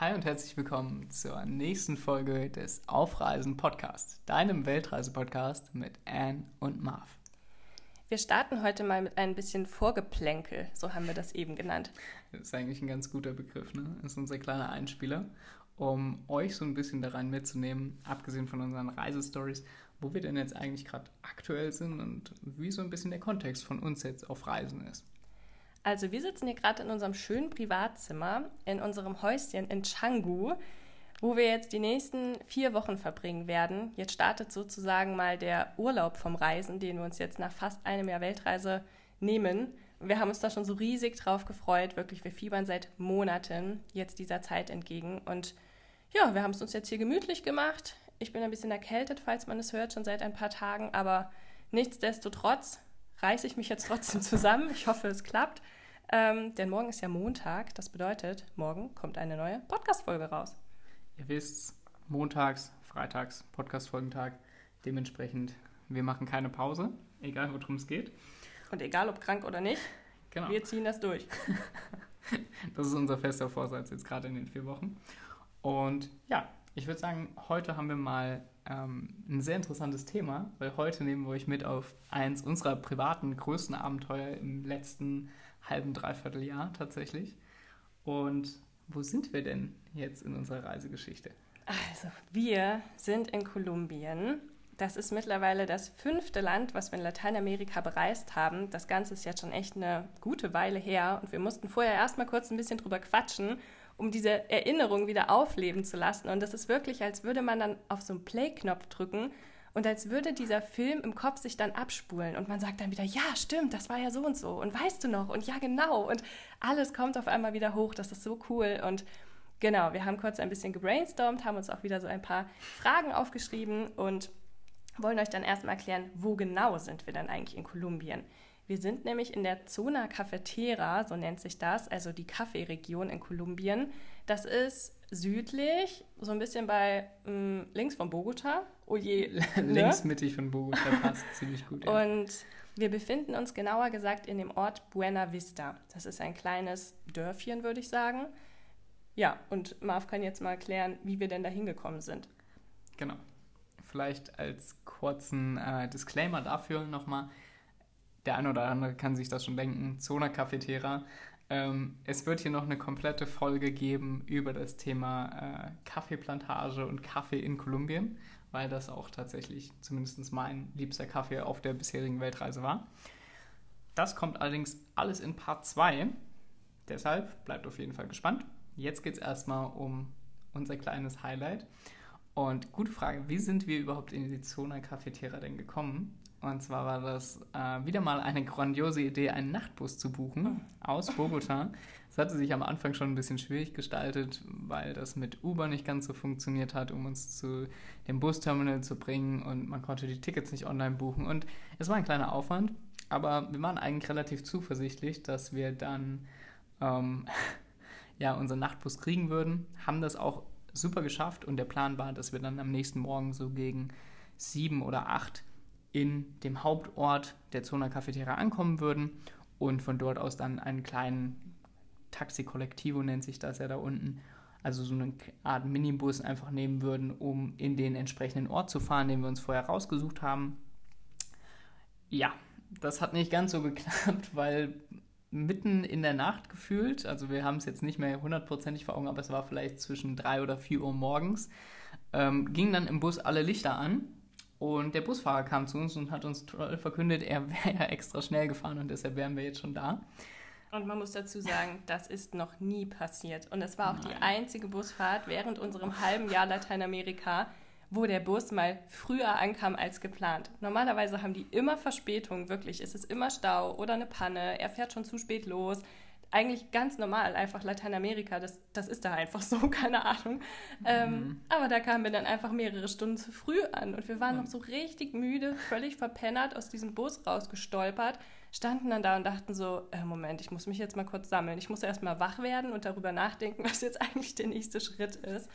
Hi und herzlich willkommen zur nächsten Folge des Aufreisen Podcast, deinem Weltreise-Podcast mit Anne und Marv. Wir starten heute mal mit ein bisschen Vorgeplänkel, so haben wir das eben genannt. Das ist eigentlich ein ganz guter Begriff, ne? Das ist unser kleiner Einspieler, um euch so ein bisschen daran mitzunehmen, abgesehen von unseren Reisestories, wo wir denn jetzt eigentlich gerade aktuell sind und wie so ein bisschen der Kontext von uns jetzt auf Reisen ist. Also wir sitzen hier gerade in unserem schönen Privatzimmer, in unserem Häuschen in Canggu, wo wir jetzt die nächsten vier Wochen verbringen werden. Jetzt startet sozusagen mal der Urlaub vom Reisen, den wir uns jetzt nach fast einem Jahr Weltreise nehmen. Wir haben uns da schon so riesig drauf gefreut. Wirklich, wir fiebern seit Monaten jetzt dieser Zeit entgegen. Und ja, wir haben es uns jetzt hier gemütlich gemacht. Ich bin ein bisschen erkältet, falls man es hört, schon seit ein paar Tagen. Aber nichtsdestotrotz reiße ich mich jetzt trotzdem zusammen. Ich hoffe, es klappt. Ähm, denn morgen ist ja Montag. Das bedeutet, morgen kommt eine neue Podcast-Folge raus. Ihr wisst, montags, freitags, Podcast-Folgentag. Dementsprechend, wir machen keine Pause, egal worum es geht. Und egal ob krank oder nicht, Genau. wir ziehen das durch. Das ist unser fester Vorsatz jetzt gerade in den vier Wochen. Und ja, ich würde sagen, heute haben wir mal ähm, ein sehr interessantes Thema, weil heute nehmen wir euch mit auf eins unserer privaten größten Abenteuer im letzten halben, dreiviertel Jahr tatsächlich. Und wo sind wir denn jetzt in unserer Reisegeschichte? Also, wir sind in Kolumbien. Das ist mittlerweile das fünfte Land, was wir in Lateinamerika bereist haben. Das Ganze ist jetzt schon echt eine gute Weile her und wir mussten vorher erstmal kurz ein bisschen drüber quatschen, um diese Erinnerung wieder aufleben zu lassen. Und das ist wirklich, als würde man dann auf so einen Play-Knopf drücken und als würde dieser Film im Kopf sich dann abspulen. Und man sagt dann wieder, ja, stimmt, das war ja so und so. Und weißt du noch? Und ja, genau. Und alles kommt auf einmal wieder hoch, das ist so cool. Und genau, wir haben kurz ein bisschen gebrainstormt, haben uns auch wieder so ein paar Fragen aufgeschrieben und wollen euch dann erstmal erklären, wo genau sind wir denn eigentlich in Kolumbien. Wir sind nämlich in der Zona Cafetera, so nennt sich das, also die Kaffeeregion in Kolumbien. Das ist südlich, so ein bisschen bei mh, links von Bogota. Oh je, ne? Links mittig von Bogota passt ziemlich gut. Ja. Und wir befinden uns genauer gesagt in dem Ort Buena Vista. Das ist ein kleines Dörfchen, würde ich sagen. Ja, und Marv kann jetzt mal erklären, wie wir denn da hingekommen sind. Genau. Vielleicht als kurzen äh, Disclaimer dafür nochmal. Der eine oder andere kann sich das schon denken. Zona Cafetera. Ähm, es wird hier noch eine komplette Folge geben über das Thema äh, Kaffeeplantage und Kaffee in Kolumbien, weil das auch tatsächlich zumindest mein liebster Kaffee auf der bisherigen Weltreise war. Das kommt allerdings alles in Part 2. Deshalb bleibt auf jeden Fall gespannt. Jetzt geht es erstmal um unser kleines Highlight. Und gute Frage, wie sind wir überhaupt in die Zona Cafetera denn gekommen? Und zwar war das äh, wieder mal eine grandiose Idee, einen Nachtbus zu buchen aus Bogota. Es hatte sich am Anfang schon ein bisschen schwierig gestaltet, weil das mit Uber nicht ganz so funktioniert hat, um uns zu dem Busterminal zu bringen und man konnte die Tickets nicht online buchen. Und es war ein kleiner Aufwand, aber wir waren eigentlich relativ zuversichtlich, dass wir dann ähm, ja, unseren Nachtbus kriegen würden, haben das auch super geschafft und der Plan war, dass wir dann am nächsten Morgen so gegen sieben oder acht in dem Hauptort der Zona Cafetera ankommen würden und von dort aus dann einen kleinen Taxi-Kollektivo nennt sich das ja da unten, also so eine Art Minibus einfach nehmen würden, um in den entsprechenden Ort zu fahren, den wir uns vorher rausgesucht haben. Ja, das hat nicht ganz so geklappt, weil mitten in der Nacht gefühlt, also wir haben es jetzt nicht mehr hundertprozentig vor Augen, aber es war vielleicht zwischen drei oder vier Uhr morgens, ähm, gingen dann im Bus alle Lichter an und der Busfahrer kam zu uns und hat uns toll verkündet, er wäre ja extra schnell gefahren und deshalb wären wir jetzt schon da. Und man muss dazu sagen, das ist noch nie passiert. Und es war auch die Nein. einzige Busfahrt während unserem halben Jahr Lateinamerika, wo der Bus mal früher ankam als geplant. Normalerweise haben die immer Verspätung, wirklich. Es ist immer Stau oder eine Panne, er fährt schon zu spät los. Eigentlich ganz normal, einfach Lateinamerika, das, das ist da einfach so, keine Ahnung. Ähm, aber da kamen wir dann einfach mehrere Stunden zu früh an und wir waren noch so richtig müde, völlig verpennert aus diesem Bus rausgestolpert, standen dann da und dachten so, äh, Moment, ich muss mich jetzt mal kurz sammeln. Ich muss erst mal wach werden und darüber nachdenken, was jetzt eigentlich der nächste Schritt ist.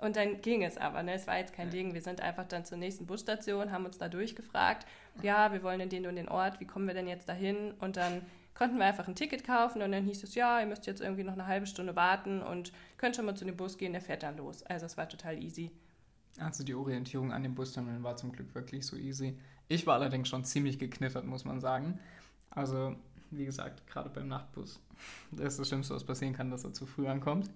Und dann ging es aber, ne? es war jetzt kein Ding. Wir sind einfach dann zur nächsten Busstation, haben uns da durchgefragt, ja, wir wollen in den und den Ort, wie kommen wir denn jetzt dahin? Und dann konnten wir einfach ein Ticket kaufen und dann hieß es, ja, ihr müsst jetzt irgendwie noch eine halbe Stunde warten und könnt schon mal zu dem Bus gehen, der fährt dann los. Also es war total easy. Also die Orientierung an den Busterminalen war zum Glück wirklich so easy. Ich war allerdings schon ziemlich geknittert, muss man sagen. Also, wie gesagt, gerade beim Nachtbus. Das ist das Schlimmste, was passieren kann, dass er zu früh ankommt.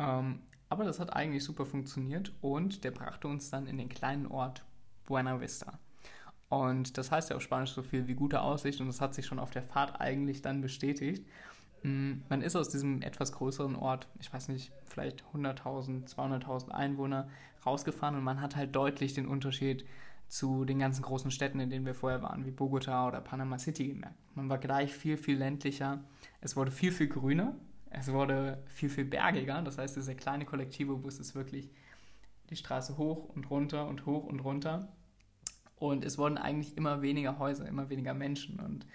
Ähm, aber das hat eigentlich super funktioniert und der brachte uns dann in den kleinen Ort Buena Vista. Und das heißt ja auf Spanisch so viel wie gute Aussicht und das hat sich schon auf der Fahrt eigentlich dann bestätigt. Mm, Man ist aus diesem etwas größeren Ort, ich weiß nicht, vielleicht 100.000, 200.000 Einwohner rausgefahren und man hat halt deutlich den Unterschied zu den ganzen großen Städten, in denen wir vorher waren, wie Bogota oder Panama City gemerkt. Man war gleich viel, viel ländlicher. Es wurde viel, viel grüner. Es wurde viel, viel bergiger. Das heißt, dieser kleine kollektive Bus ist wirklich die Straße hoch und runter und hoch und runter. Und es wurden eigentlich immer weniger Häuser, immer weniger Menschen. Und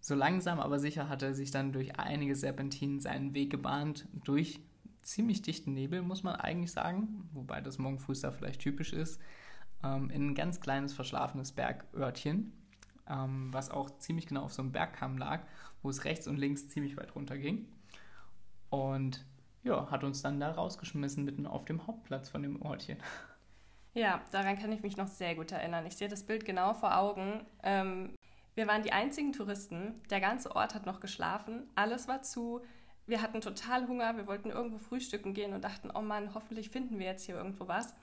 so langsam aber sicher hat er sich dann durch einige Serpentinen seinen Weg gebahnt, durch ziemlich dichten Nebel, muss man eigentlich sagen, wobei das morgen früh da vielleicht typisch ist, ähm, in ein ganz kleines verschlafenes Bergörtchen, ähm, was auch ziemlich genau auf so einem Bergkamm lag, wo es rechts und links ziemlich weit runter ging. Und ja, hat uns dann da rausgeschmissen, mitten auf dem Hauptplatz von dem Ortchen. Ja, daran kann ich mich noch sehr gut erinnern. Ich sehe das Bild genau vor Augen. Ähm, wir waren die einzigen Touristen. Der ganze Ort hat noch geschlafen. Alles war zu. Wir hatten total Hunger. Wir wollten irgendwo frühstücken gehen und dachten, oh Mann, hoffentlich finden wir jetzt hier irgendwo was.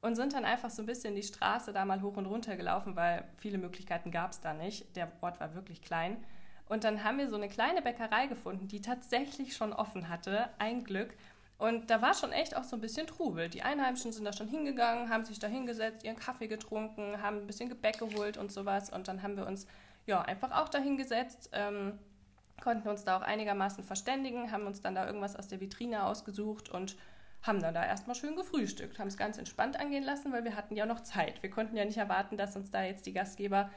Und sind dann einfach so ein bisschen die Straße da mal hoch und runter gelaufen, weil viele Möglichkeiten gab es da nicht. Der Ort war wirklich klein. Und dann haben wir so eine kleine Bäckerei gefunden, die tatsächlich schon offen hatte. Ein Glück. Und da war schon echt auch so ein bisschen Trubel. Die Einheimischen sind da schon hingegangen, haben sich da hingesetzt, ihren Kaffee getrunken, haben ein bisschen Gebäck geholt und sowas. Und dann haben wir uns ja einfach auch da hingesetzt, ähm, konnten uns da auch einigermaßen verständigen, haben uns dann da irgendwas aus der Vitrine ausgesucht und haben dann da erstmal schön gefrühstückt, haben es ganz entspannt angehen lassen, weil wir hatten ja noch Zeit. Wir konnten ja nicht erwarten, dass uns da jetzt die Gastgeber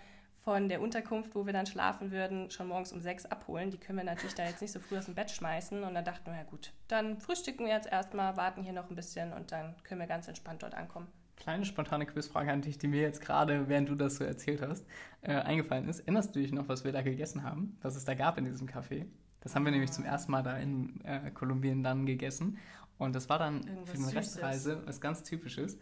von der Unterkunft, wo wir dann schlafen würden, schon morgens um sechs abholen. Die können wir natürlich da jetzt nicht so früh aus dem Bett schmeißen. Und dann dachten wir, ja gut, dann frühstycken wir jetzt erstmal, warten hier noch ein bisschen und dann können wir ganz entspannt dort ankommen. Kleine spontane Quizfrage an dich, die mir jetzt gerade, während du das so erzählt hast, äh, eingefallen ist. Erinnerst du dich noch, was wir da gegessen haben? Was es da gab in diesem Café? Das haben wir nämlich zum ersten Mal da in äh, Kolumbien dann gegessen. Und das war dann Irgendwas für eine Süßes. Restreise was ganz Typisches.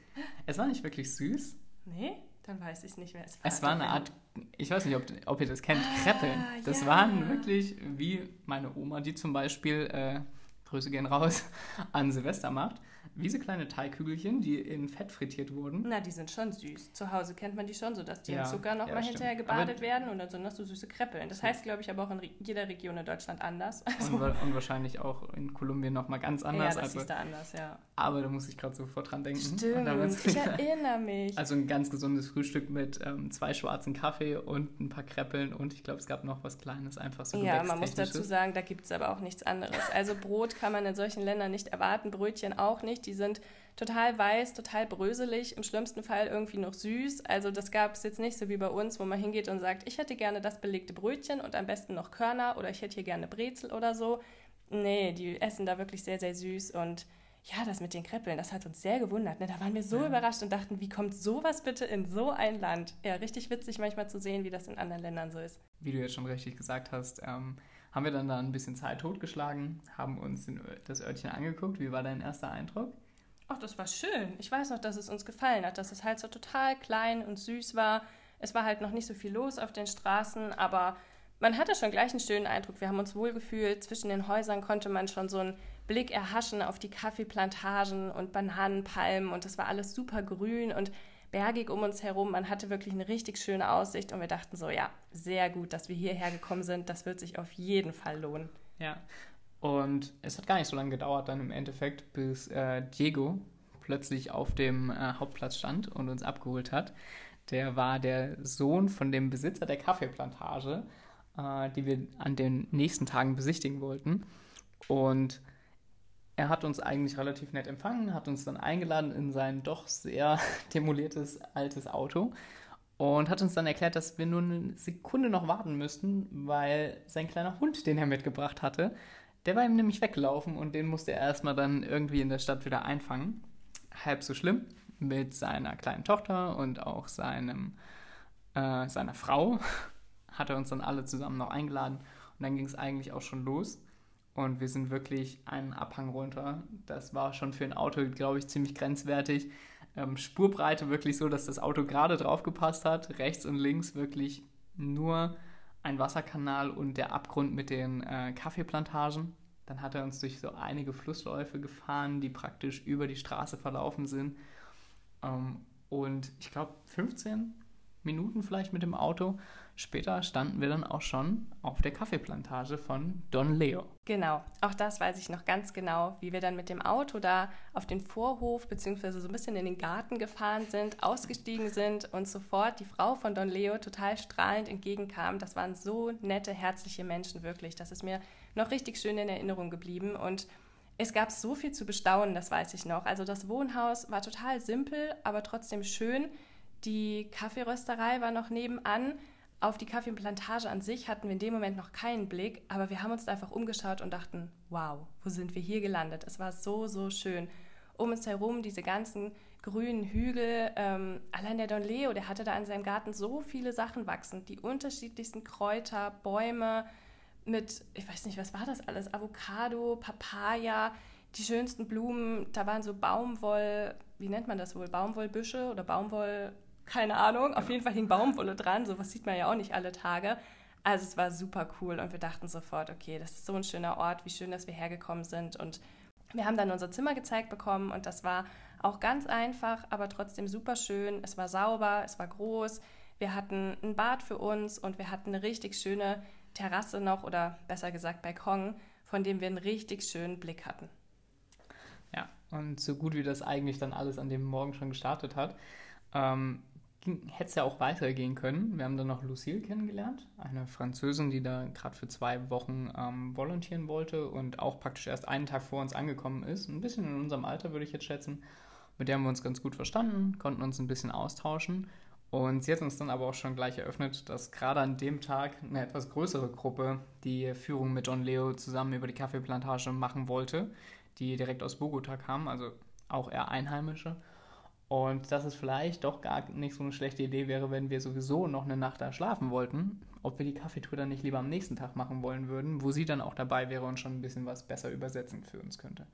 Es war nicht wirklich süß. Nee, dann weiß ich es nicht mehr. Es war eine Art, ich weiß nicht, ob, ob ihr das kennt, Ah, Kreppeln. Das ja. waren wirklich wie meine Oma, die zum Beispiel, äh, Grüße gehen raus, an Silvester macht. Wie so kleine Teighügelchen, die in Fett frittiert wurden. Na, die sind schon süß. Zu Hause kennt man die schon so, dass die Ja, in Zucker nochmal ja, hinterher gebadet Aber- werden und dann sind das so süße Kreppeln. Das heißt, glaube ich, aber auch in jeder Region in Deutschland anders. Also, Und, und wahrscheinlich auch in Kolumbien nochmal ganz anders. ja, das also, ist da anders, ja. aber da muss ich gerade sofort dran denken. Stimmt, ich erinnere mich. Also ein ganz gesundes Frühstück mit ähm, zwei schwarzen Kaffee und ein paar Kreppeln und ich glaube, es gab noch was Kleines, einfach so Ja, man muss dazu sagen, da gibt es aber auch nichts anderes. Also Brot kann man in solchen Ländern nicht erwarten, Brötchen auch nicht. Die sind total weiß, total bröselig, im schlimmsten Fall irgendwie noch süß. Also das gab es jetzt nicht so wie bei uns, wo man hingeht und sagt, ich hätte gerne das belegte Brötchen und am besten noch Körner oder ich hätte hier gerne Brezel oder so. Nee, die essen da wirklich sehr, sehr süß und ja, das mit den Kreppeln, das hat uns sehr gewundert. Ne? Da waren wir so Ja. überrascht und dachten, wie kommt sowas bitte in so ein Land? Ja, richtig witzig manchmal zu sehen, wie das in anderen Ländern so ist. Wie du jetzt schon richtig gesagt hast, ähm, haben wir dann da ein bisschen Zeit totgeschlagen, haben uns das Örtchen angeguckt. Wie war dein erster Eindruck? Ach, das war schön. Ich weiß noch, dass es uns gefallen hat, dass es halt so total klein und süß war. Es war halt noch nicht so viel los auf den Straßen, aber man hatte schon gleich einen schönen Eindruck. Wir haben uns wohl gefühlt. Zwischen den Häusern konnte man schon so einen Blick erhaschen auf die Kaffeeplantagen und Bananenpalmen und das war alles super grün und bergig um uns herum. Man hatte wirklich eine richtig schöne Aussicht und wir dachten so, ja, sehr gut, dass wir hierher gekommen sind. Das wird sich auf jeden Fall lohnen. Ja. Und es hat gar nicht so lange gedauert dann im Endeffekt, bis äh, Diego plötzlich auf dem äh, Hauptplatz stand und uns abgeholt hat. Der war der Sohn von dem Besitzer der Kaffeeplantage, äh, die wir an den nächsten Tagen besichtigen wollten. Und er hat uns eigentlich relativ nett empfangen, hat uns dann eingeladen in sein doch sehr demoliertes altes Auto und hat uns dann erklärt, dass wir nur eine Sekunde noch warten müssten, weil sein kleiner Hund, den er mitgebracht hatte, der war ihm nämlich weggelaufen und den musste er erstmal dann irgendwie in der Stadt wieder einfangen. halb so schlimm mit seiner kleinen Tochter und auch seinem, äh, seiner Frau. Hat er uns dann alle zusammen noch eingeladen und dann ging es eigentlich auch schon los. Und wir sind wirklich einen Abhang runter. Das war schon für ein Auto, glaube ich, ziemlich grenzwertig. Ähm, Spurbreite wirklich so, dass das Auto gerade drauf gepasst hat. Rechts und links wirklich nur ein Wasserkanal und der Abgrund mit den äh, Kaffeeplantagen. Dann hat er uns durch so einige Flussläufe gefahren, die praktisch über die Straße verlaufen sind. Ähm, und ich glaube, 15 Minuten vielleicht mit dem Auto. Später standen wir dann auch schon auf der Kaffeeplantage von Don Leo. Genau, auch das weiß ich noch ganz genau, wie wir dann mit dem Auto da auf den Vorhof beziehungsweise so ein bisschen in den Garten gefahren sind, ausgestiegen sind und sofort die Frau von Don Leo total strahlend entgegenkam. Das waren so nette, herzliche Menschen wirklich. Das ist mir noch richtig schön in Erinnerung geblieben und es gab so viel zu bestaunen, das weiß ich noch. Also das Wohnhaus war total simpel, aber trotzdem schön. Die Kaffeerösterei war noch nebenan. Auf die Kaffeeplantage an sich hatten wir in dem Moment noch keinen Blick, aber wir haben uns einfach umgeschaut und dachten, wow, wo sind wir hier gelandet? Es war so, so schön. Um uns herum diese ganzen grünen Hügel. Ähm, allein der Don Leo, der hatte da in seinem Garten so viele Sachen wachsen. Die unterschiedlichsten Kräuter, Bäume mit, ich weiß nicht, was war das alles? Avocado, Papaya, die schönsten Blumen. Da waren so Baumwoll, wie nennt man das wohl? Baumwollbüsche oder Baumwoll keine Ahnung. Auf jeden Fall hing Baumwolle dran. Sowas sieht man ja auch nicht alle Tage. Also es war super cool und wir dachten sofort, okay, das ist so ein schöner Ort, wie schön, dass wir hergekommen sind. Und wir haben dann unser Zimmer gezeigt bekommen und das war auch ganz einfach, aber trotzdem super schön. Es war sauber, es war groß. Wir hatten ein Bad für uns und wir hatten eine richtig schöne Terrasse noch oder besser gesagt Balkon, von dem wir einen richtig schönen Blick hatten. Ja, und so gut wie das eigentlich dann alles an dem Morgen schon gestartet hat, ähm, hätte es ja auch weitergehen können. Wir haben dann noch Lucille kennengelernt, eine Französin, die da gerade für zwei Wochen ähm, volontieren wollte und auch praktisch erst einen Tag vor uns angekommen ist. Ein bisschen in unserem Alter, würde ich jetzt schätzen. Mit der haben wir uns ganz gut verstanden, konnten uns ein bisschen austauschen. Und sie hat uns dann aber auch schon gleich eröffnet, dass gerade an dem Tag eine etwas größere Gruppe die Führung mit Don Leo zusammen über die Kaffeeplantage machen wollte, die direkt aus Bogota kam, also auch eher Einheimische. Und dass es vielleicht doch gar nicht so eine schlechte Idee wäre, wenn wir sowieso noch eine Nacht da schlafen wollten, ob wir die Kaffeetour dann nicht lieber am nächsten Tag machen wollen würden, wo sie dann auch dabei wäre und schon ein bisschen was besser übersetzen für uns könnte.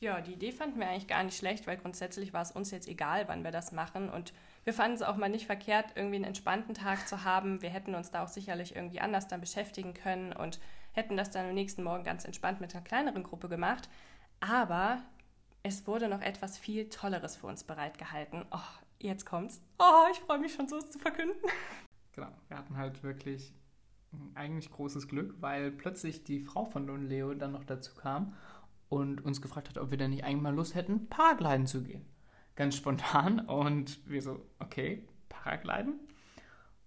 Ja, die Idee fanden wir eigentlich gar nicht schlecht, weil grundsätzlich war es uns jetzt egal, wann wir das machen. Und wir fanden es auch mal nicht verkehrt, irgendwie einen entspannten Tag zu haben. Wir hätten uns da auch sicherlich irgendwie anders dann beschäftigen können und hätten das dann am nächsten Morgen ganz entspannt mit einer kleineren Gruppe gemacht. Aber es wurde noch etwas viel Tolleres für uns bereitgehalten. Oh, jetzt kommt's. Oh, ich freue mich schon so, es zu verkünden. Genau, wir hatten halt wirklich eigentlich großes Glück, weil plötzlich die Frau von Don Leo dann noch dazu kam und uns gefragt hat, ob wir denn nicht eigentlich mal Lust hätten, Paragliden zu gehen. Ganz spontan und wir so, okay, Paragliden.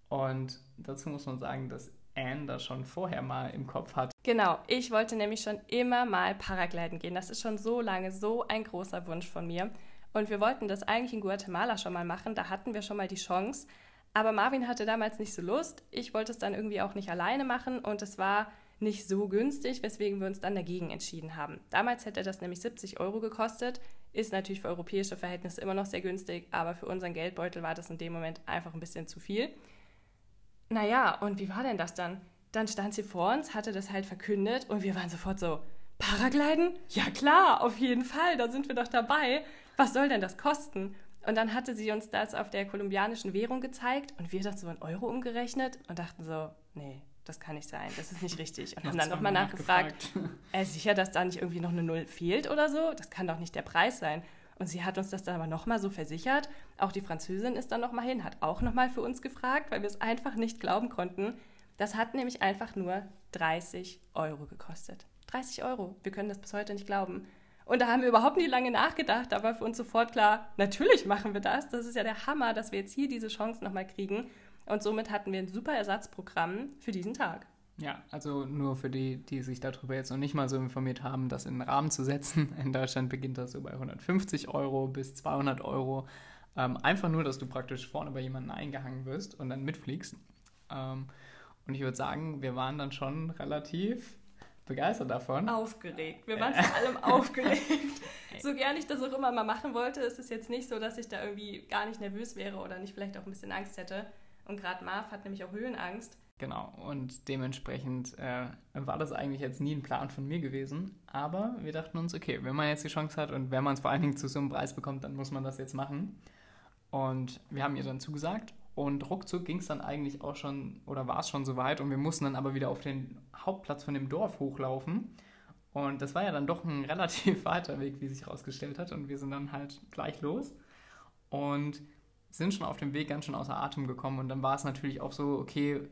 Und dazu muss man sagen, dass Anne das schon vorher mal im Kopf hat. Genau, ich wollte nämlich schon immer mal Paragliden gehen. Das ist schon so lange so ein großer Wunsch von mir. Und wir wollten das eigentlich in Guatemala schon mal machen. Da hatten wir schon mal die Chance. Aber Marvin hatte damals nicht so Lust. Ich wollte es dann irgendwie auch nicht alleine machen und es war nicht so günstig, weswegen wir uns dann dagegen entschieden haben. Damals hätte das nämlich 70 Euro gekostet. Ist natürlich für europäische Verhältnisse immer noch sehr günstig, aber für unseren Geldbeutel war das in dem Moment einfach ein bisschen zu viel. Naja, und wie war denn das dann? Dann stand sie vor uns, hatte das halt verkündet und wir waren sofort so, Paragliden? Ja klar, auf jeden Fall, da sind wir doch dabei. Was soll denn das kosten? Und dann hatte sie uns das auf der kolumbianischen Währung gezeigt und wir das so in Euro umgerechnet und dachten so, nee, das kann nicht sein, das ist nicht richtig. Und haben dann nochmal nachgefragt, äh, sicher, dass da nicht irgendwie noch eine Null fehlt oder so? Das kann doch nicht der Preis sein. Und sie hat uns das dann aber nochmal so versichert. Auch die Französin ist dann nochmal hin, hat auch nochmal für uns gefragt, weil wir es einfach nicht glauben konnten. Das hat nämlich einfach nur 30 Euro gekostet. 30 Euro. Wir können das bis heute nicht glauben. Und da haben wir überhaupt nicht lange nachgedacht. Da war für uns sofort klar, natürlich machen wir das. Das ist ja der Hammer, dass wir jetzt hier diese Chance nochmal kriegen. Und somit hatten wir ein super Ersatzprogramm für diesen Tag. Ja, also nur für die, die sich darüber jetzt noch nicht mal so informiert haben, das in den Rahmen zu setzen. In Deutschland beginnt das so bei 150 Euro bis 200 Euro. Ähm, einfach nur, dass du praktisch vorne bei jemandem eingehangen wirst und dann mitfliegst. Ähm, und ich würde sagen, wir waren dann schon relativ begeistert davon. Aufgeregt. Wir waren vor allem aufgeregt. So gern ich das auch immer mal machen wollte, ist es jetzt nicht so, dass ich da irgendwie gar nicht nervös wäre oder nicht vielleicht auch ein bisschen Angst hätte. Und gerade Marv hat nämlich auch Höhenangst. Genau, und dementsprechend äh, war das eigentlich jetzt nie ein Plan von mir gewesen. Aber wir dachten uns, okay, wenn man jetzt die Chance hat und wenn man es vor allen Dingen zu so einem Preis bekommt, dann muss man das jetzt machen. Und wir haben ihr dann zugesagt und ruckzuck ging es dann eigentlich auch schon, oder war es schon soweit und wir mussten dann aber wieder auf den Hauptplatz von dem Dorf hochlaufen. Und das war ja dann doch ein relativ weiter Weg, wie sich herausgestellt hat. Und wir sind dann halt gleich los und sind schon auf dem Weg ganz schön außer Atem gekommen. Und dann war es natürlich auch so, okay,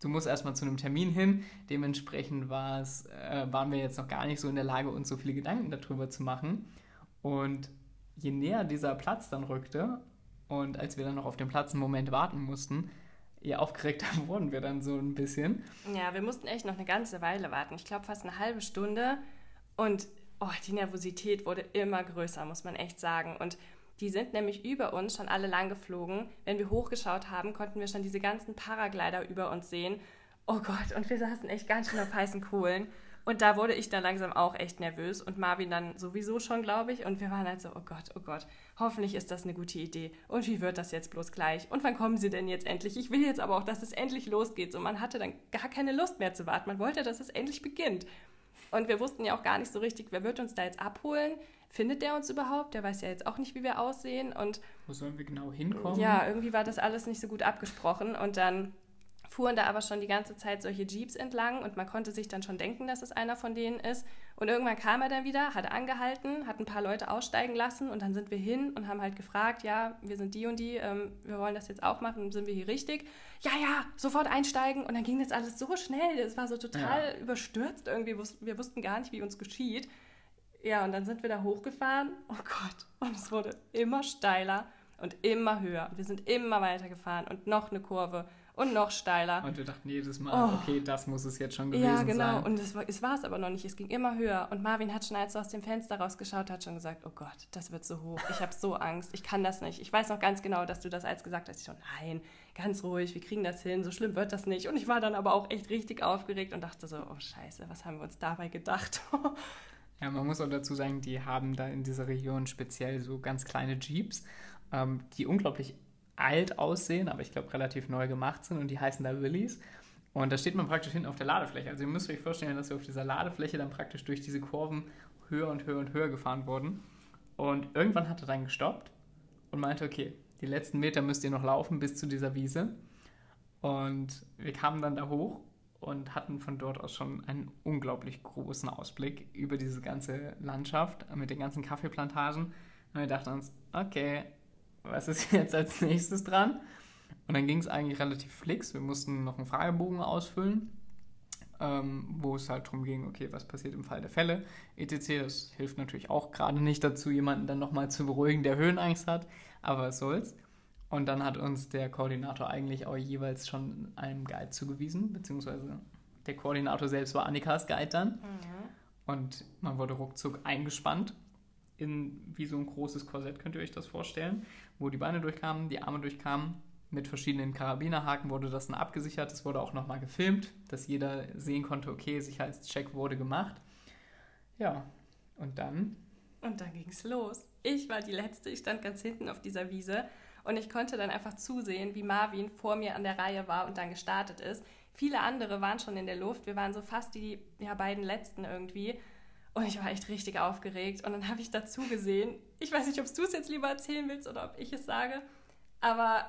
du musst erstmal zu einem Termin hin. Dementsprechend äh, waren wir jetzt noch gar nicht so in der Lage, uns so viele Gedanken darüber zu machen. Und je näher dieser Platz dann rückte und als wir dann noch auf dem Platz einen Moment warten mussten, je aufgeregter wurden wir dann so ein bisschen. Ja, wir mussten echt noch eine ganze Weile warten. Ich glaube fast eine halbe Stunde. Und oh, die Nervosität wurde immer größer, muss man echt sagen. Und die sind nämlich über uns schon alle lang geflogen. Wenn wir hochgeschaut haben, konnten wir schon diese ganzen Paraglider über uns sehen. Oh Gott, und wir saßen echt ganz schön auf heißen Kohlen. Und da wurde ich dann langsam auch echt nervös und Marvin dann sowieso schon, glaube ich. Und wir waren halt so, oh Gott, oh Gott, hoffentlich ist das eine gute Idee. Und wie wird das jetzt bloß gleich? Und wann kommen sie denn jetzt endlich? Ich will jetzt aber auch, dass es endlich losgeht. So, man hatte dann gar keine Lust mehr zu warten. Man wollte, dass es endlich beginnt. Und wir wussten ja auch gar nicht so richtig, wer wird uns da jetzt abholen? Findet der uns überhaupt? Der weiß ja jetzt auch nicht, wie wir aussehen. Und Wo sollen wir genau hinkommen? ja, irgendwie war das alles nicht so gut abgesprochen. Und dann fuhren da aber schon die ganze Zeit solche Jeeps entlang und man konnte sich dann schon denken, dass es einer von denen ist. Und irgendwann kam er dann wieder, hat angehalten, hat ein paar Leute aussteigen lassen und dann sind wir hin und haben halt gefragt, ja, wir sind die und die, ähm, wir wollen das jetzt auch machen, sind wir hier richtig? Ja, ja, sofort einsteigen und dann ging das alles so schnell, es war so total überstürzt irgendwie, wir wussten gar nicht, wie uns geschieht. Ja, und dann sind wir da hochgefahren, oh Gott, und es wurde immer steiler und immer höher. Und wir sind immer weiter gefahren und noch eine Kurve und noch steiler. Und wir dachten jedes Mal, Oh. okay, das muss es jetzt schon gewesen Ja, genau. sein. Und es war, es war es aber noch nicht. Es ging immer höher. Und Marvin hat schon, als er aus dem Fenster rausgeschaut hat, schon gesagt, oh Gott, das wird so hoch. Ich habe so Angst. Ich kann das nicht. Ich weiß noch ganz genau, dass du das als gesagt hast. Ich so, nein, ganz ruhig, wir kriegen das hin. So schlimm wird das nicht. Und ich war dann aber auch echt richtig aufgeregt und dachte so, oh Scheiße, was haben wir uns dabei gedacht? Ja, man muss auch dazu sagen, die haben da in dieser Region speziell so ganz kleine Jeeps, ähm, die unglaublich alt aussehen, aber ich glaube relativ neu gemacht sind und die heißen da Willys. Und da steht man praktisch hinten auf der Ladefläche. Also ihr müsst euch vorstellen, dass wir auf dieser Ladefläche dann praktisch durch diese Kurven höher und höher und höher gefahren wurden. Und irgendwann hat er dann gestoppt und meinte, okay, die letzten Meter müsst ihr noch laufen bis zu dieser Wiese. Und wir kamen dann da hoch und hatten von dort aus schon einen unglaublich großen Ausblick über diese ganze Landschaft mit den ganzen Kaffeeplantagen. Und wir dachten uns, okay, was ist jetzt als nächstes dran? Und dann ging es eigentlich relativ fix. Wir mussten noch einen Fragebogen ausfüllen, ähm, wo es halt darum ging, okay, was passiert im Fall der Fälle, etc. Das hilft natürlich auch gerade nicht dazu, jemanden dann nochmal zu beruhigen, der Höhenangst hat, aber was soll's. Und dann hat uns der Koordinator eigentlich auch jeweils schon einen Guide zugewiesen, beziehungsweise der Koordinator selbst war Annikas Guide dann. Und man wurde ruckzuck eingespannt in wie so ein großes Korsett, könnt ihr euch das vorstellen, wo die Beine durchkamen, die Arme durchkamen. Mit verschiedenen Karabinerhaken wurde das dann abgesichert. Es wurde auch nochmal gefilmt, dass jeder sehen konnte, okay, Sicherheitscheck wurde gemacht. Ja, und dann Und dann ging es los. Ich war die Letzte, ich stand ganz hinten auf dieser Wiese und ich konnte dann einfach zusehen, wie Marvin vor mir an der Reihe war und dann gestartet ist. Viele andere waren schon in der Luft, wir waren so fast die ja, beiden Letzten irgendwie. Und ich war echt richtig aufgeregt. Und dann habe ich dazu gesehen, ich weiß nicht, ob du es jetzt lieber erzählen willst oder ob ich es sage, aber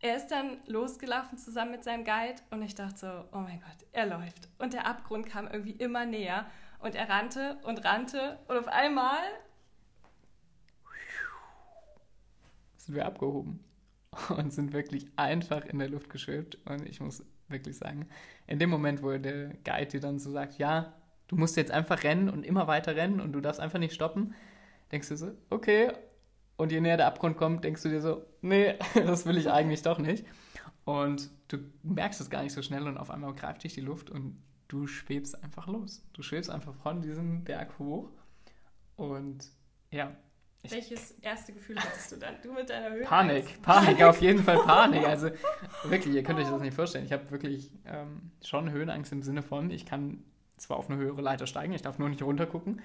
er ist dann losgelaufen zusammen mit seinem Guide und ich dachte so, oh mein Gott, er läuft. Und der Abgrund kam irgendwie immer näher und er rannte und rannte und auf einmal sind wir abgehoben und sind wirklich einfach in der Luft geschwebt. Und ich muss wirklich sagen, in dem Moment, wo der Guide dir dann so sagt, ja, du musst jetzt einfach rennen und immer weiter rennen und du darfst einfach nicht stoppen, denkst du so, okay. Und je näher der Abgrund kommt, denkst du dir so, nee, das will ich eigentlich doch nicht. Und du merkst es gar nicht so schnell und auf einmal greift dich die Luft und du schwebst einfach los. Du schwebst einfach von diesem Berg hoch. Und ja, Welches erste Gefühl hattest du dann? Du mit deiner Höhe? Panik, Panik, auf jeden Fall Panik. Also wirklich, ihr könnt euch das nicht vorstellen. Ich habe wirklich ähm, schon Höhenangst im Sinne von, ich kann zwar auf eine höhere Leiter steigen, ich darf nur nicht runtergucken.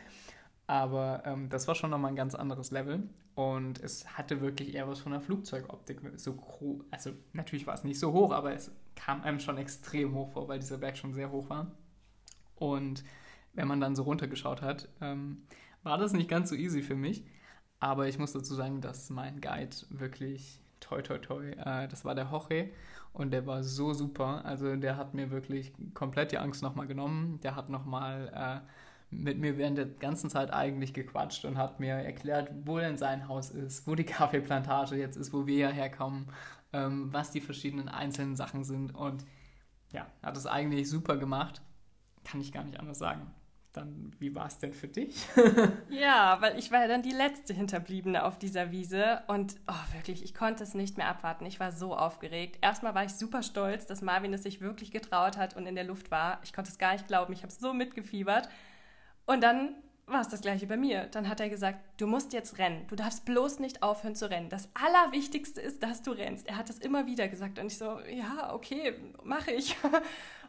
Aber ähm, das war schon nochmal ein ganz anderes Level. Und es hatte wirklich eher was von der Flugzeugoptik. So also natürlich war es nicht so hoch, aber es kam einem schon extrem hoch vor, weil dieser Berg schon sehr hoch war. Und wenn man dann so runtergeschaut hat, ähm, war das nicht ganz so easy für mich. Aber ich muss dazu sagen, dass mein Guide wirklich toi toi toi, äh, das war der Jorge und der war so super. Also der hat mir wirklich komplett die Angst nochmal genommen. Der hat nochmal äh, mit mir während der ganzen Zeit eigentlich gequatscht und hat mir erklärt, wo denn sein Haus ist, wo die Kaffeeplantage jetzt ist, wo wir ja herkommen, ähm, was die verschiedenen einzelnen Sachen sind. Und ja, hat es eigentlich super gemacht. Kann ich gar nicht anders sagen. Dann, wie war es denn für dich? ja, weil ich war ja dann die letzte Hinterbliebene auf dieser Wiese und oh, wirklich, ich konnte es nicht mehr abwarten. Ich war so aufgeregt. Erstmal war ich super stolz, dass Marvin es sich wirklich getraut hat und in der Luft war. Ich konnte es gar nicht glauben. Ich habe so mitgefiebert. Und dann war es das gleiche bei mir. Dann hat er gesagt, du musst jetzt rennen. Du darfst bloß nicht aufhören zu rennen. Das Allerwichtigste ist, dass du rennst. Er hat das immer wieder gesagt und ich so, ja, okay, mache ich.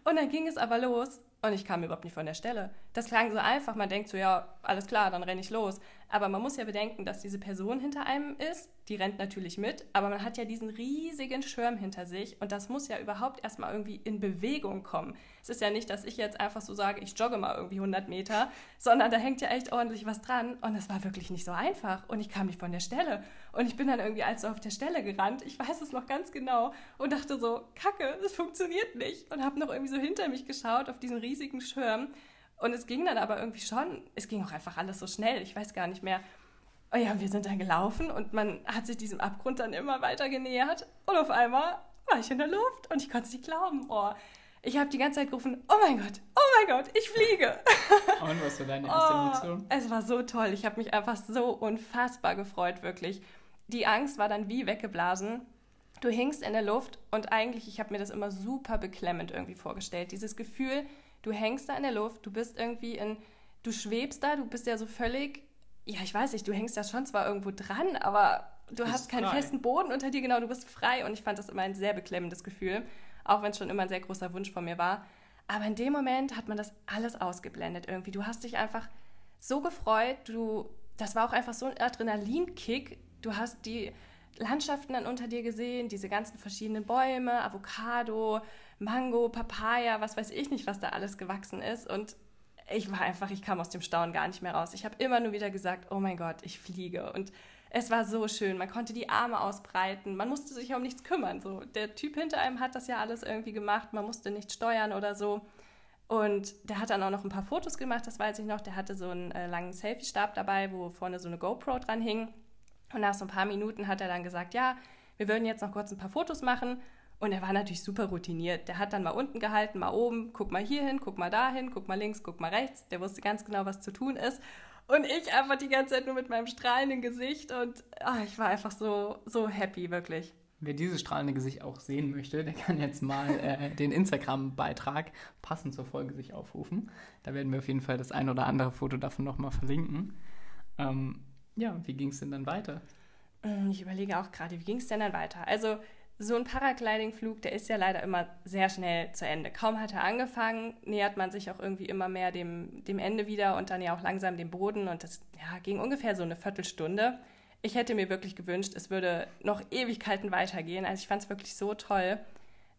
Und dann ging es aber los und ich kam überhaupt nicht von der Stelle. Das klang so einfach. Man denkt so, ja, alles klar, dann renne ich los. Aber man muss ja bedenken, dass diese Person hinter einem ist. Die rennt natürlich mit, aber man hat ja diesen riesigen Schirm hinter sich und das muss ja überhaupt erstmal irgendwie in Bewegung kommen. Es ist ja nicht, dass ich jetzt einfach so sage, ich jogge mal irgendwie 100 Meter, sondern da hängt ja echt ordentlich was dran und es war wirklich nicht so einfach und ich kam nicht von der Stelle. Und ich bin dann irgendwie als auf der Stelle gerannt, ich weiß es noch ganz genau und dachte so, kacke, das funktioniert nicht und habe noch irgendwie so hinter mich geschaut auf diesen riesigen Schirm und es ging dann aber irgendwie schon, es ging auch einfach alles so schnell, ich weiß gar nicht mehr. Oh ja, wir sind dann gelaufen und man hat sich diesem Abgrund dann immer weiter genähert und auf einmal war ich in der Luft und ich konnte es nicht glauben. Oh, ich habe die ganze Zeit gerufen, oh mein Gott, oh mein Gott, ich fliege. Und was war deine erste oh, Emotion? Es war so toll. Ich habe mich einfach so unfassbar gefreut, wirklich. Die Angst war dann wie weggeblasen. Du hingst in der Luft und eigentlich, ich habe mir das immer super beklemmend irgendwie vorgestellt. Dieses Gefühl, du hängst da in der Luft, du bist irgendwie in, du schwebst da, du bist ja so völlig, ja, ich weiß nicht, du hängst da schon zwar irgendwo dran, aber du hast keinen frei. festen Boden unter dir, genau, du bist frei und ich fand das immer ein sehr beklemmendes Gefühl, auch wenn es schon immer ein sehr großer Wunsch von mir war. Aber in dem Moment hat man das alles ausgeblendet irgendwie. Du hast dich einfach so gefreut, du, das war auch einfach so ein Adrenalinkick. Du hast die Landschaften dann unter dir gesehen, diese ganzen verschiedenen Bäume, Avocado, Mango, Papaya, was weiß ich nicht, was da alles gewachsen ist. Und ich war einfach, ich kam aus dem Staunen gar nicht mehr raus. Ich habe immer nur wieder gesagt, oh mein Gott, ich fliege. Und es war so schön. Man konnte die Arme ausbreiten. Man musste sich um nichts kümmern. So, der Typ hinter einem hat das ja alles irgendwie gemacht. Man musste nicht steuern oder so. Und der hat dann auch noch ein paar Fotos gemacht, das weiß ich noch. Der hatte so einen äh, langen Selfie-Stab dabei, wo vorne so eine GoPro dran hing. Und nach so ein paar Minuten hat er dann gesagt, ja, wir würden jetzt noch kurz ein paar Fotos machen. Und er war natürlich super routiniert. Der hat dann mal unten gehalten, mal oben, guck mal hier hin, guck mal dahin, guck mal links, guck mal rechts. Der wusste ganz genau, was zu tun ist. Und ich einfach die ganze Zeit nur mit meinem strahlenden Gesicht und oh, ich war einfach so, so happy, wirklich. Wer dieses strahlende Gesicht auch sehen möchte, der kann jetzt mal äh, den Instagram-Beitrag passend zur Folge sich aufrufen. Da werden wir auf jeden Fall das ein oder andere Foto davon nochmal verlinken. Ähm, ja, wie ging es denn dann weiter? Ich überlege auch gerade, wie ging es denn dann weiter? Also so ein Paragliding-Flug, der ist ja leider immer sehr schnell zu Ende. Kaum hat er angefangen, nähert man sich auch irgendwie immer mehr dem, dem Ende wieder und dann ja auch langsam dem Boden. Und das ja, ging ungefähr so eine Viertelstunde. Ich hätte mir wirklich gewünscht, es würde noch Ewigkeiten weitergehen. Also ich fand es wirklich so toll.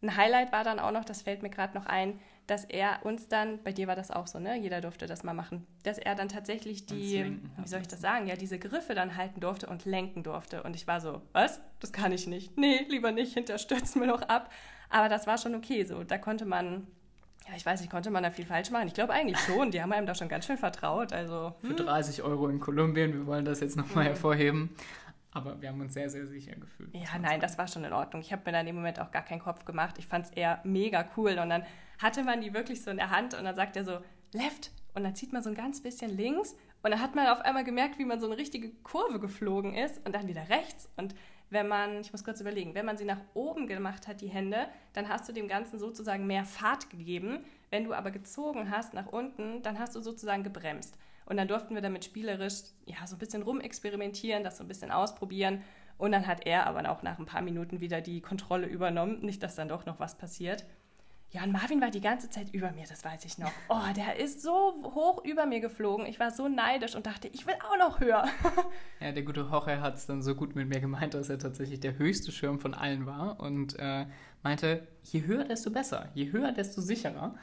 Ein Highlight war dann auch noch, das fällt mir gerade noch ein, dass er uns dann, bei dir war das auch so, ne? Jeder durfte das mal machen, dass er dann tatsächlich die, wie soll ich das sagen, ja, diese Griffe dann halten durfte und lenken durfte. Und ich war so, was? Das kann ich nicht. Nee, lieber nicht, hinterstürzen wir noch ab. Aber das war schon okay so. Da konnte man, ja, ich weiß nicht, konnte man da viel falsch machen? Ich glaube eigentlich schon. Die haben einem da schon ganz schön vertraut. Also, hm. Für 30 Euro in Kolumbien, wir wollen das jetzt nochmal mhm. hervorheben. Aber wir haben uns sehr, sehr sicher gefühlt. Ja, nein, das war schon in Ordnung. Ich habe mir da in dem Moment auch gar keinen Kopf gemacht. Ich fand es eher mega cool. Und dann hatte man die wirklich so in der Hand und dann sagt er so, left. Und dann zieht man so ein ganz bisschen links und dann hat man auf einmal gemerkt, wie man so eine richtige Kurve geflogen ist und dann wieder rechts. Und wenn man, ich muss kurz überlegen, wenn man sie nach oben gemacht hat, die Hände, dann hast du dem Ganzen sozusagen mehr Fahrt gegeben. Wenn du aber gezogen hast nach unten, dann hast du sozusagen gebremst. Und dann durften wir damit spielerisch ja, so ein bisschen rumexperimentieren, das so ein bisschen ausprobieren. Und dann hat er aber auch nach ein paar Minuten wieder die Kontrolle übernommen. Nicht, dass dann doch noch was passiert. Ja, und Marvin war die ganze Zeit über mir, das weiß ich noch. Oh, der ist so hoch über mir geflogen. Ich war so neidisch und dachte, ich will auch noch höher. Ja, der gute Jorge hat es dann so gut mit mir gemeint, dass er tatsächlich der höchste Schirm von allen war und äh, meinte, je höher, desto besser, je höher, desto sicherer.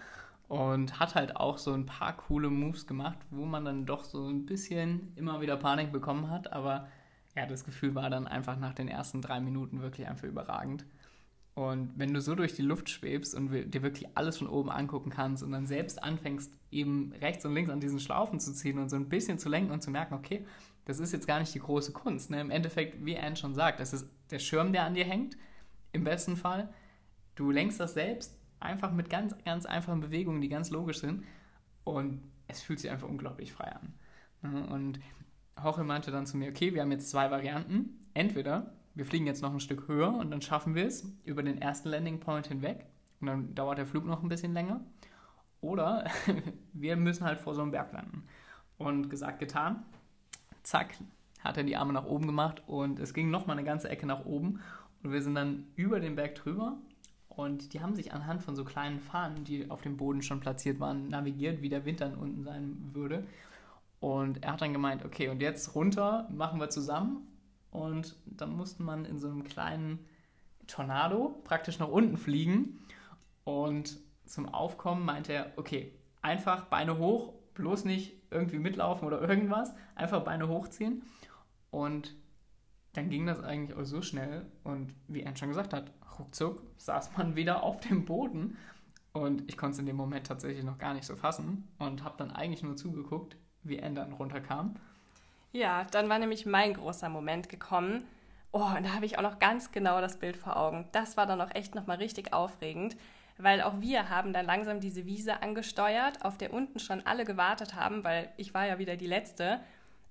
Und hat halt auch so ein paar coole Moves gemacht, wo man dann doch so ein bisschen immer wieder Panik bekommen hat. Aber ja, das Gefühl war dann einfach nach den ersten drei Minuten wirklich einfach überragend. Und wenn du so durch die Luft schwebst und dir wirklich alles von oben angucken kannst und dann selbst anfängst, eben rechts und links an diesen Schlaufen zu ziehen und so ein bisschen zu lenken und zu merken, okay, das ist jetzt gar nicht die große Kunst. Ne? Im Endeffekt, wie Anne schon sagt, das ist der Schirm, der an dir hängt, im besten Fall. Du lenkst das selbst einfach mit ganz, ganz einfachen Bewegungen, die ganz logisch sind. Und es fühlt sich einfach unglaublich frei an. Ne? Und Jorge meinte dann zu mir, okay, wir haben jetzt zwei Varianten. Entweder wir fliegen jetzt noch ein Stück höher und dann schaffen wir es über den ersten Landing Point hinweg und dann dauert der Flug noch ein bisschen länger. Oder wir müssen halt vor so einem Berg landen. Und gesagt, getan. Zack, hat er die Arme nach oben gemacht und es ging nochmal eine ganze Ecke nach oben und wir sind dann über den Berg drüber und die haben sich anhand von so kleinen Fahnen, die auf dem Boden schon platziert waren, navigiert, wie der Wind dann unten sein würde. Und er hat dann gemeint, okay, und jetzt runter machen wir zusammen und dann musste man in so einem kleinen Tornado praktisch nach unten fliegen. Und zum Aufkommen meinte er, okay, einfach Beine hoch, bloß nicht irgendwie mitlaufen oder irgendwas, einfach Beine hochziehen. Und dann ging das eigentlich auch so schnell. Und wie er schon gesagt hat, ruckzuck saß man wieder auf dem Boden. Und ich konnte es in dem Moment tatsächlich noch gar nicht so fassen und habe dann eigentlich nur zugeguckt, wie er dann runterkam. Ja, dann war nämlich mein großer Moment gekommen. Oh, und da habe ich auch noch ganz genau das Bild vor Augen. Das war dann auch echt nochmal richtig aufregend, weil auch wir haben dann langsam diese Wiese angesteuert, auf der unten schon alle gewartet haben, weil ich war ja wieder die Letzte.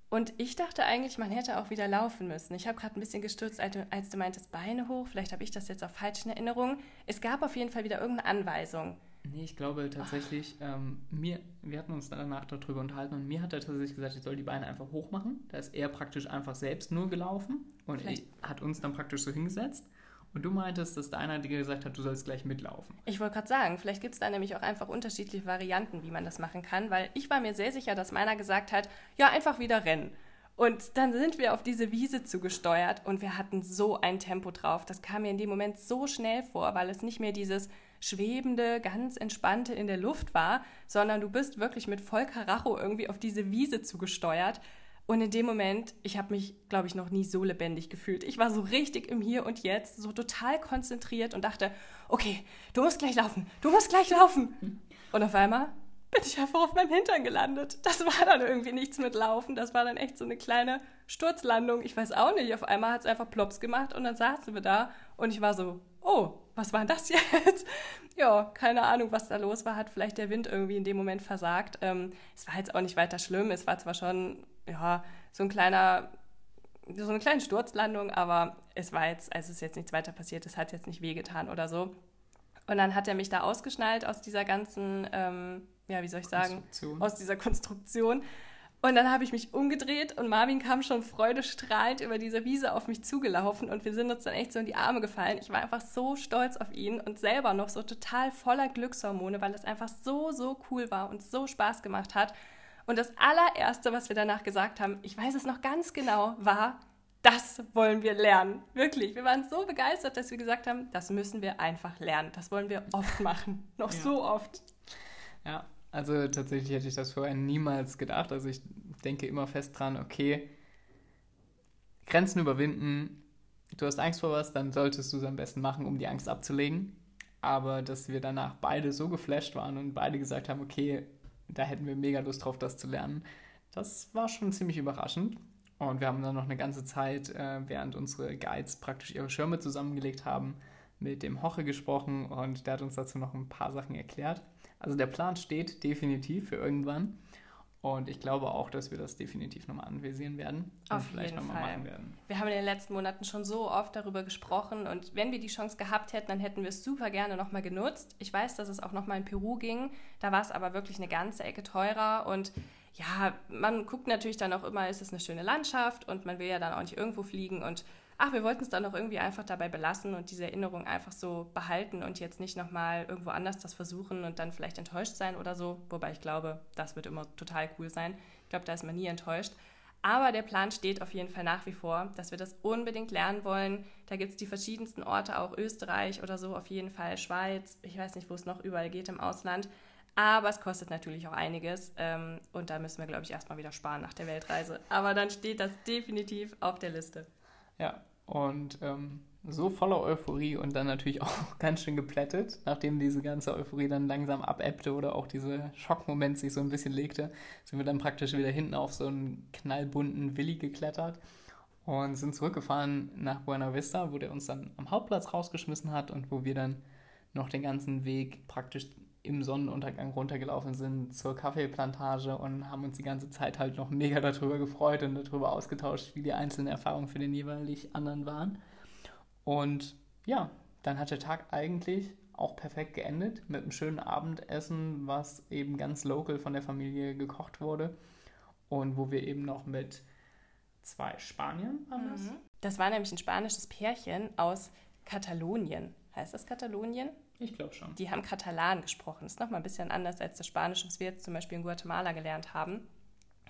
Und ich dachte eigentlich, man hätte auch wieder laufen müssen. Ich habe gerade ein bisschen gestürzt, als du, meintest, Beine hoch. Vielleicht habe ich das jetzt auf falschen Erinnerungen. Es gab auf jeden Fall wieder irgendeine Anweisung. Nee, ich glaube tatsächlich, ähm, mir, wir hatten uns danach darüber unterhalten und mir hat er tatsächlich gesagt, ich soll die Beine einfach hoch machen. Da ist er praktisch einfach selbst nur gelaufen und er hat uns dann praktisch so hingesetzt. Und du meintest, dass deiner dir gesagt hat, du sollst gleich mitlaufen. Ich wollte gerade sagen, vielleicht gibt es da nämlich auch einfach unterschiedliche Varianten, wie man das machen kann, weil ich war mir sehr sicher, dass meiner gesagt hat, ja, einfach wieder rennen. Und dann sind wir auf diese Wiese zugesteuert und wir hatten so ein Tempo drauf. Das kam mir in dem Moment so schnell vor, weil es nicht mehr dieses schwebende, ganz entspannte in der Luft war, sondern du bist wirklich mit voll Karacho irgendwie auf diese Wiese zugesteuert. Und in dem Moment, ich habe mich, glaube ich, noch nie so lebendig gefühlt. Ich war so richtig im Hier und Jetzt, so total konzentriert und dachte, okay, du musst gleich laufen, du musst gleich laufen. Und auf einmal bin ich einfach auf meinem Hintern gelandet. Das war dann irgendwie nichts mit Laufen. Das war dann echt so eine kleine Sturzlandung. Ich weiß auch nicht. Auf einmal hat es einfach plops gemacht und dann saßen wir da und ich war so, oh, was war das jetzt? ja, keine Ahnung, was da los war. Hat vielleicht der Wind irgendwie in dem Moment versagt. Ähm, es war jetzt auch nicht weiter schlimm. Es war zwar schon, ja, so ein kleiner, so eine kleine Sturzlandung, aber es war jetzt, also es ist jetzt nichts weiter passiert. Es hat jetzt nicht wehgetan oder so. Und dann hat er mich da ausgeschnallt aus dieser ganzen, ähm, ja, wie soll ich sagen, aus dieser Konstruktion und dann habe ich mich umgedreht und Marvin kam schon freudestrahlend über diese Wiese auf mich zugelaufen und wir sind uns dann echt so in die Arme gefallen. Ich war einfach so stolz auf ihn und selber noch so total voller Glückshormone, weil es einfach so, so cool war und so Spaß gemacht hat. Und das allererste, was wir danach gesagt haben, ich weiß es noch ganz genau, war, das wollen wir lernen. Wirklich. Wir waren so begeistert, dass wir gesagt haben, das müssen wir einfach lernen. Das wollen wir oft machen. noch ja. so oft. Ja, also tatsächlich hätte ich das vorher niemals gedacht. Also ich denke immer fest dran, okay, Grenzen überwinden, du hast Angst vor was, dann solltest du es am besten machen, um die Angst abzulegen. Aber dass wir danach beide so geflasht waren und beide gesagt haben, okay, da hätten wir mega Lust drauf, das zu lernen, das war schon ziemlich überraschend. Und wir haben dann noch eine ganze Zeit, äh, während unsere Guides praktisch ihre Schirme zusammengelegt haben, mit dem Hoche gesprochen und der hat uns dazu noch ein paar Sachen erklärt. Also der Plan steht definitiv für irgendwann. Und ich glaube auch, dass wir das definitiv nochmal anvisieren werden und Auf vielleicht nochmal machen werden. Wir haben in den letzten Monaten schon so oft darüber gesprochen und wenn wir die Chance gehabt hätten, dann hätten wir es super gerne nochmal genutzt. Ich weiß, dass es auch nochmal in Peru ging. Da war es aber wirklich eine ganze Ecke teurer und ja, man guckt natürlich dann auch immer, ist es eine schöne Landschaft und man will ja dann auch nicht irgendwo fliegen und ach, wir wollten es dann auch irgendwie einfach dabei belassen und diese Erinnerung einfach so behalten und jetzt nicht nochmal irgendwo anders das versuchen und dann vielleicht enttäuscht sein oder so. Wobei ich glaube, das wird immer total cool sein. Ich glaube, da ist man nie enttäuscht. Aber der Plan steht auf jeden Fall nach wie vor, dass wir das unbedingt lernen wollen. Da gibt es die verschiedensten Orte, auch Österreich oder so, auf jeden Fall Schweiz. Ich weiß nicht, wo es noch überall geht im Ausland. Aber es kostet natürlich auch einiges. Ähm, und da müssen wir, glaube ich, erstmal wieder sparen nach der Weltreise. Aber dann steht das definitiv auf der Liste. Ja, und ähm, so voller Euphorie und dann natürlich auch ganz schön geplättet, nachdem diese ganze Euphorie dann langsam abebbte oder auch dieser Schockmoment sich so ein bisschen legte, sind wir dann praktisch wieder hinten auf so einen knallbunten Willi geklettert und sind zurückgefahren nach Buena Vista, wo der uns dann am Hauptplatz rausgeschmissen hat und wo wir dann noch den ganzen Weg praktisch im Sonnenuntergang runtergelaufen sind zur Kaffeeplantage und haben uns die ganze Zeit halt noch mega darüber gefreut und darüber ausgetauscht, wie die einzelnen Erfahrungen für den jeweilig anderen waren. Und ja, dann hat der Tag eigentlich auch perfekt geendet mit einem schönen Abendessen, was eben ganz local von der Familie gekocht wurde und wo wir eben noch mit zwei Spaniern waren. Das? Mhm. das war nämlich ein spanisches Pärchen aus Katalonien. Heißt das Katalonien? Ich glaube schon. Die haben Katalan gesprochen. Das ist nochmal ein bisschen anders als das Spanisch, was wir jetzt zum Beispiel in Guatemala gelernt haben.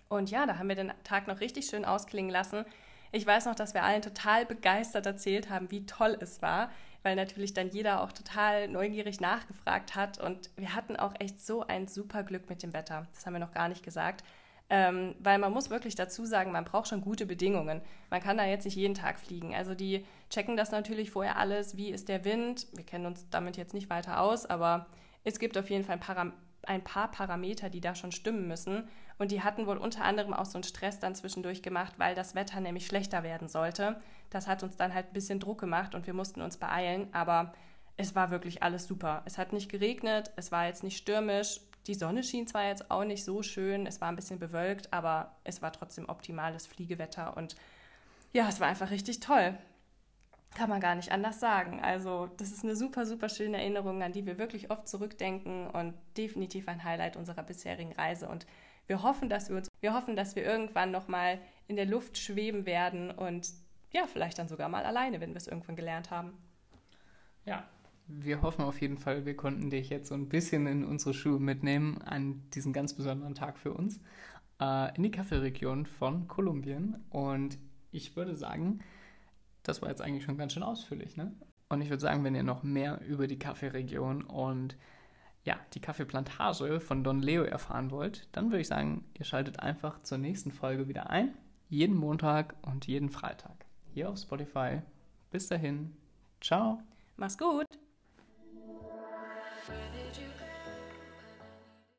Und ja, da haben wir den Tag noch richtig schön ausklingen lassen. Ich weiß noch, dass wir allen total begeistert erzählt haben, wie toll es war, weil natürlich dann jeder auch total neugierig nachgefragt hat. Und wir hatten auch echt so ein super Glück mit dem Wetter. Das haben wir noch gar nicht gesagt. Ähm, weil man muss wirklich dazu sagen, man braucht schon gute Bedingungen. Man kann da jetzt nicht jeden Tag fliegen. Also die checken das natürlich vorher alles. Wie ist der Wind? Wir kennen uns damit jetzt nicht weiter aus, aber es gibt auf jeden Fall ein, Param ein paar Parameter, die da schon stimmen müssen. Und die hatten wohl unter anderem auch so einen Stress dann zwischendurch gemacht, weil das Wetter nämlich schlechter werden sollte. Das hat uns dann halt ein bisschen Druck gemacht und wir mussten uns beeilen. Aber es war wirklich alles super. Es hat nicht geregnet, es war jetzt nicht stürmisch, die Sonne schien zwar jetzt auch nicht so schön, es war ein bisschen bewölkt, aber es war trotzdem optimales Fliegewetter und ja, es war einfach richtig toll. Kann man gar nicht anders sagen. Also, das ist eine super, super schöne Erinnerung, an die wir wirklich oft zurückdenken und definitiv ein Highlight unserer bisherigen Reise. Und wir hoffen, dass wir uns, wir hoffen, dass wir irgendwann nochmal in der Luft schweben werden und ja, vielleicht dann sogar mal alleine, wenn wir es irgendwann gelernt haben. Ja, wir hoffen auf jeden Fall, wir konnten dich jetzt so ein bisschen in unsere Schuhe mitnehmen an diesem ganz besonderen Tag für uns äh, in die Kaffeeregion von Kolumbien. Und ich würde sagen, das war jetzt eigentlich schon ganz schön ausführlich. Ne? Und ich würde sagen, wenn ihr noch mehr über die Kaffeeregion und ja, die Kaffeeplantage von Don Leo erfahren wollt, dann würde ich sagen, ihr schaltet einfach zur nächsten Folge wieder ein. Jeden Montag und jeden Freitag. Hier auf Spotify. Bis dahin. Ciao. Mach's gut!